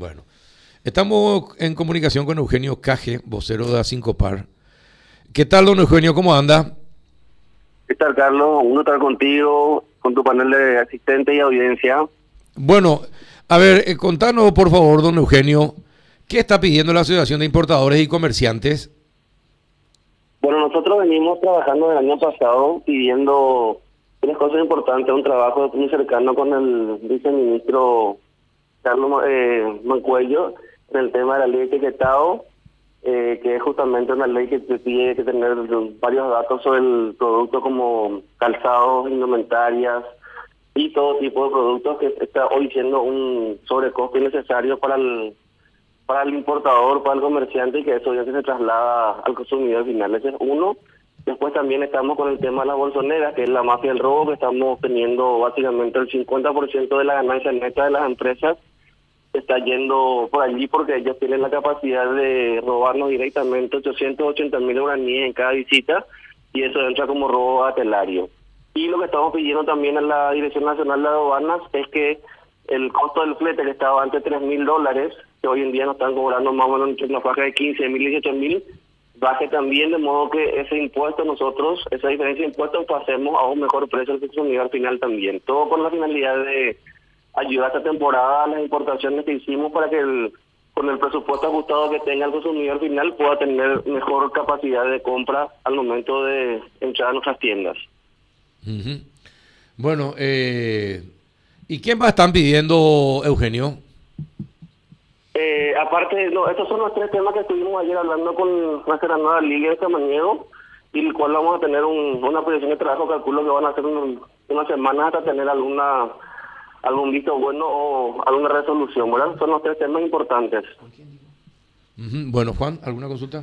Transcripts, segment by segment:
Bueno, estamos en comunicación con Eugenio Caje, vocero de A5Par. ¿Qué tal, don Eugenio? ¿Cómo anda? ¿Qué tal, Carlos? Uno estar contigo, con tu panel de asistente y audiencia. Bueno, a ver, eh, contanos, por favor, don Eugenio, ¿qué está pidiendo la Asociación de Importadores y Comerciantes? Bueno, nosotros venimos trabajando el año pasado pidiendo tres cosas importantes, un trabajo muy cercano con el viceministro Carlos eh, Mancuello en el tema de la ley de etiquetado, eh, que es justamente una ley que te pide que tener varios datos sobre el producto como calzados, indumentarias y todo tipo de productos que está hoy siendo un sobrecosto innecesario para el para el importador, para el comerciante y que eso ya se traslada al consumidor final. Ese es uno. Después también estamos con el tema de las bolsoneras, que es la mafia del robo, que estamos teniendo básicamente el 50% de la ganancia neta de las empresas está yendo por allí porque ellos tienen la capacidad de robarnos directamente 880 mil uraníes en cada visita y eso entra como robo atelario. Y lo que estamos pidiendo también a la Dirección Nacional de Aduanas es que el costo del flete que estaba antes de 3 mil dólares, que hoy en día nos están cobrando más o menos una faja de 15 mil y 18 mil, baje también de modo que ese impuesto nosotros, esa diferencia de impuestos, pasemos a un mejor precio al consumidor final también. Todo con la finalidad de ayudar esta temporada a las importaciones que hicimos para que el, con el presupuesto ajustado que tenga el consumidor final pueda tener mejor capacidad de compra al momento de entrar a nuestras tiendas. Bueno, eh, ¿y qué más están pidiendo, Eugenio? Eh, aparte, no, estos son los tres temas que estuvimos ayer hablando con nuestra nueva liga de Samaniego y el cual vamos a tener un, una posición de trabajo, calculo que van a ser unas semanas hasta tener alguna algún visto bueno o alguna resolución, ¿verdad? Son los tres temas importantes. Bueno, Juan, ¿alguna consulta?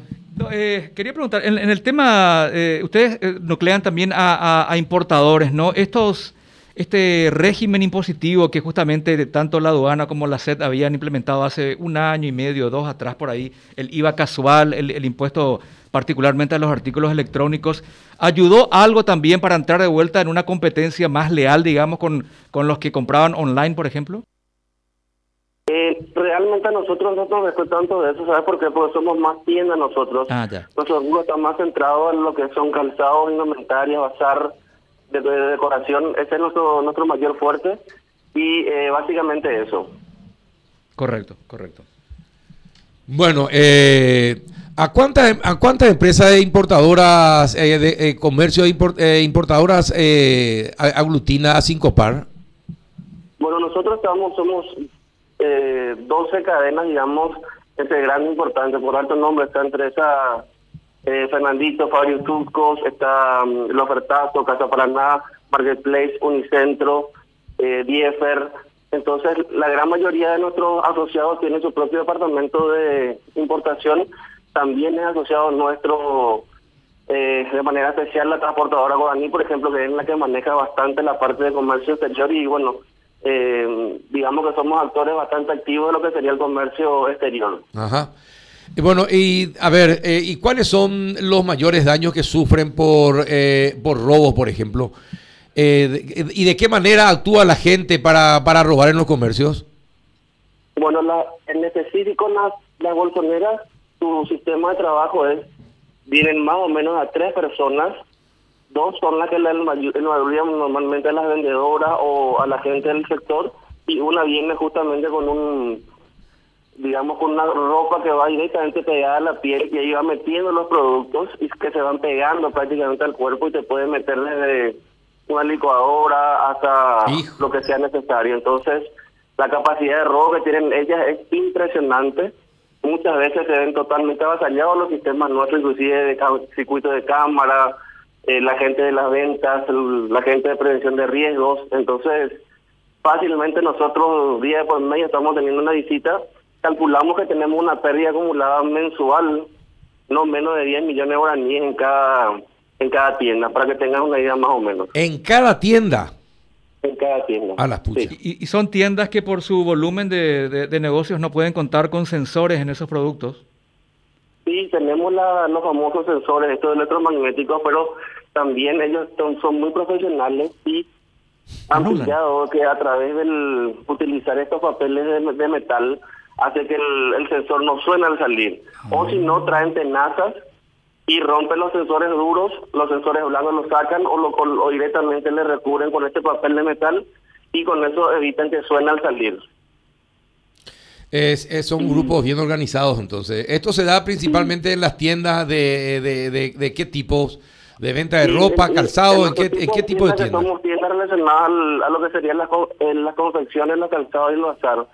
eh, quería preguntar, en, el tema, eh, ustedes eh, nuclean también a, a, importadores, ¿no? Estos, este régimen impositivo que justamente tanto la aduana como la SED habían implementado hace un año y medio, dos atrás por ahí, el IVA casual, el, el impuesto particularmente a los artículos electrónicos, ayudó algo también para entrar de vuelta en una competencia más leal, digamos, con, con los que compraban online, por ejemplo? Eh, realmente a nosotros no nos tanto de eso, ¿sabes por qué? Porque somos más tiendas nosotros. Ah, ya. Nuestro grupo está más centrado en lo que son calzados, indumentarias, bazar, de, de, decoración. Ese es nuestro, nuestro mayor fuerte y eh, básicamente eso. Correcto, correcto. Bueno, eh, ¿A cuántas a cuántas empresas importadoras eh, de eh, comercio import, eh, importadoras aglutina a cinco par? Bueno, nosotros estamos somos eh, 12 cadenas, digamos, entre grandes importantes. Por alto nombre está entre esa eh, Fernandito, Fabio Turcos, está um, El Ofertazo, Casa Paraná, Marketplace, Unicentro, eh, Diefer. Entonces, la gran mayoría de nuestros asociados tienen su propio departamento de importación también es asociado nuestro, eh, de manera especial, la transportadora Guaraní, por ejemplo, que es la que maneja bastante la parte de comercio exterior y bueno, eh, digamos que somos actores bastante activos de lo que sería el comercio exterior. Ajá. Bueno, y a ver, eh, ¿y cuáles son los mayores daños que sufren por, eh, por robos, por ejemplo? Eh, ¿Y de qué manera actúa la gente para, para robar en los comercios? Bueno, la, en específico las, las bolsoneras su sistema de trabajo es, vienen más o menos a tres personas, dos son las que la mayoría normalmente a las vendedoras o a la gente del sector, y una viene justamente con un, digamos, con una ropa que va directamente pegada a la piel y ahí va metiendo los productos y que se van pegando prácticamente al cuerpo y te puede meter desde una licuadora hasta Hijo. lo que sea necesario. Entonces, la capacidad de robo que tienen ellas es impresionante muchas veces se ven totalmente avasallados los sistemas nuestros, inclusive de circuito de cámara, eh, la gente de las ventas, la gente de prevención de riesgos. Entonces, fácilmente nosotros día por medio estamos teniendo una visita, calculamos que tenemos una pérdida acumulada mensual, no menos de 10 millones de guaraníes en cada, en cada tienda, para que tengan una idea más o menos. ¿En cada tienda? En cada tienda. A las puchas. Sí. Y, y, son tiendas que por su volumen de, de, de, negocios no pueden contar con sensores en esos productos. Sí, tenemos la, los famosos sensores, estos electromagnéticos, pero también ellos son, son muy profesionales y han pillado que a través del utilizar estos papeles de, de, metal hace que el, sensor no suene al salir. O si no, traen tenazas y rompen los sensores duros, los sensores blancos los sacan o, lo, o directamente le recubren con este papel de metal y con eso evitan que suene al salir. Es, son grupos bien organizados, entonces. ¿Esto se da principalmente en las tiendas de, de, de, qué tipos? ¿De venta de ropa, calzado? ¿En, qué, qué tipo de tiendas? Somos tiendas relacionadas a lo que serían las, las confecciones, los calzados y los azar.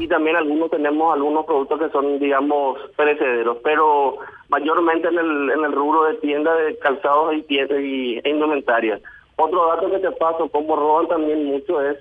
Y también algunos tenemos algunos productos que son, digamos, perecederos, pero mayormente en el, en el rubro de tiendas de calzados y, tiendas y e indumentaria. Otro dato que te paso, como roban también mucho, es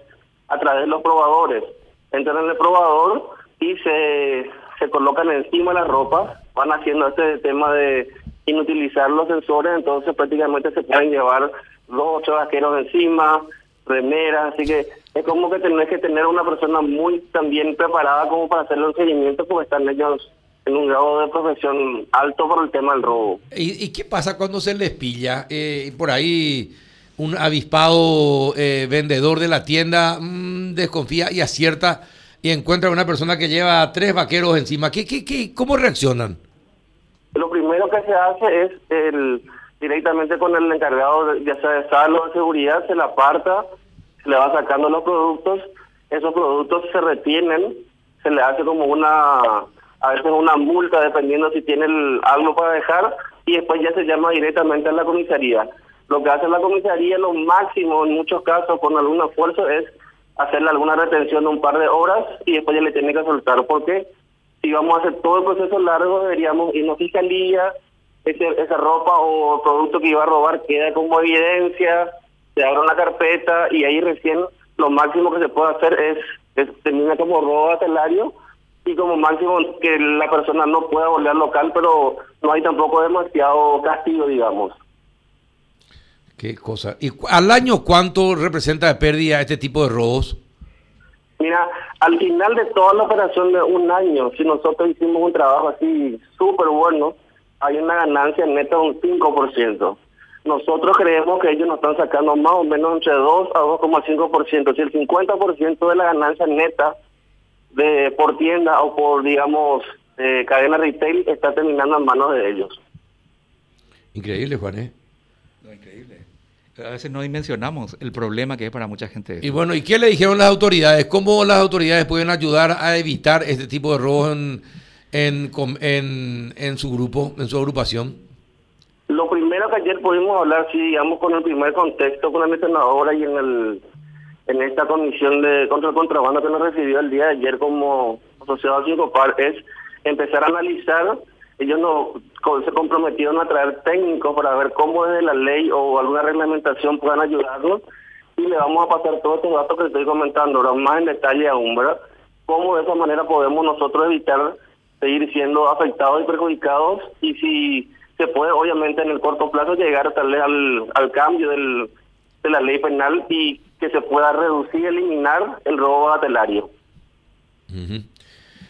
a través de los probadores. Entran en el probador y se, se colocan encima de la ropa, van haciendo este tema de inutilizar los sensores, entonces prácticamente se pueden llevar dos ocho vaqueros encima, remeras, así que es como que tenés que tener una persona muy también preparada como para hacerle un seguimiento porque están ellos en un grado de profesión alto por el tema del robo. ¿Y, qué pasa cuando se les pilla? Eh, por ahí un avispado eh, vendedor de la tienda mm, desconfía y acierta y encuentra a una persona que lleva tres vaqueros encima. ¿Qué, qué, qué, ¿Cómo reaccionan? Se hace es el directamente con el encargado, ya sea de salud o de seguridad, se le aparta, se le va sacando los productos, esos productos se retienen, se le hace como una, a veces una multa dependiendo si tiene algo para dejar y después ya se llama directamente a la comisaría. Lo que hace la comisaría, lo máximo en muchos casos con algún esfuerzo es hacerle alguna retención de un par de horas y después ya le tiene que soltar. Porque si vamos a hacer todo el proceso largo, deberíamos irnos a fiscalía, ese, esa ropa o producto que iba a robar queda como evidencia, se abre una carpeta y ahí recién lo máximo que se puede hacer es, es termina como robo atelario y como máximo que la persona no pueda volver al local, pero no hay tampoco demasiado castigo, digamos. Qué cosa. ¿Y al año cuánto representa de pérdida este tipo de robos? Mira, al final de toda la operación de un año, si nosotros hicimos un trabajo así súper bueno, hay una ganancia neta de un 5%. Nosotros creemos que ellos nos están sacando más o menos entre 2 a 2,5%. Si el 50% de la ganancia neta de por tienda o por, digamos, eh, cadena retail está terminando en manos de ellos. Increíble, Juan, ¿eh? increíble. A veces no dimensionamos el problema que es para mucha gente. Y bueno, ¿y qué le dijeron las autoridades? ¿Cómo las autoridades pueden ayudar a evitar este tipo de robos en, en, en, su grupo, en su agrupación? Lo primero que ayer pudimos hablar, sí, digamos, con el primer contexto, con la senadora y en el en esta comisión de contra el contrabando que nos recibió el día de ayer como asociado a par es empezar a analizar ellos no se comprometieron a traer técnicos para ver cómo desde la ley o alguna reglamentación puedan ayudarnos y le vamos a pasar todos estos datos que estoy comentando ahora más en detalle aún, ¿verdad? Cómo de esa manera podemos nosotros evitar seguir siendo afectados y perjudicados y si se puede obviamente en el corto plazo llegar tal vez al, al cambio del, de la ley penal y que se pueda reducir, eliminar el robo atelario.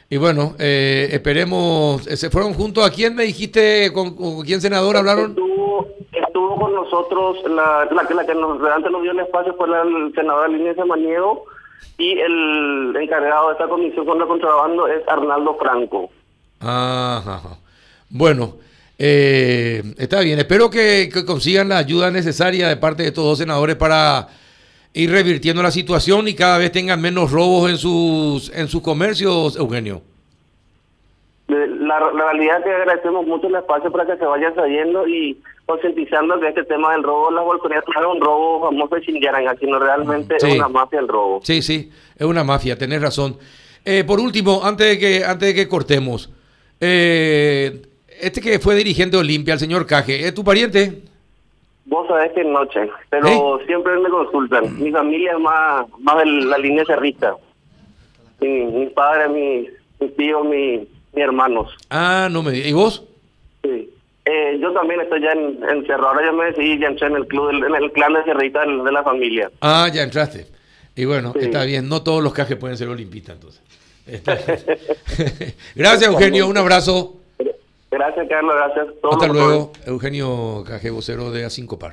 Y bueno, eh, esperemos, eh, ¿se fueron juntos a quién me dijiste, con, quién senador hablaron? Estuvo, con nosotros, la, la, la que nos, antes nos dio el espacio fue la senadora Línea Samaniego y el encargado de esta comisión contra el contrabando es Arnaldo Franco. Ajá. Bueno, eh, está bien, espero que, que consigan la ayuda necesaria de parte de estos dos senadores para ir revirtiendo la situación y cada vez tengan menos robos en sus en sus comercios, Eugenio? La, realidad es que agradecemos mucho el espacio para que se vayan saliendo y concientizando que este tema del robo, la oportunidad no es un robo famoso de Xinjiang, sino realmente es una mafia el robo. Sí, sí, es una mafia, tenés razón. Eh, por último, antes de que antes de que cortemos, eh, este que fue dirigente de Olimpia, el señor Caje, ¿es tu pariente? Vos sabés que noche, pero siempre me consultan. Mi familia es más, más de la línea cerrista. Mi, mi padre, mi, mi tío, mi, mi hermanos. Ah, no me digas. ¿Y vos? Sí. Eh, yo también estoy ya en, en Cerro. Ahora ya me decidí, ya entré en el club, en el clan de Cerrita de la familia. Ah, ya entraste. Y bueno, está bien. No todos los cajes pueden ser olimpistas, entonces. Gracias, Eugenio. Un abrazo. Gracias, Carlos. Gracias. Hasta luego. Eugenio Caje, vocero de A5 Par.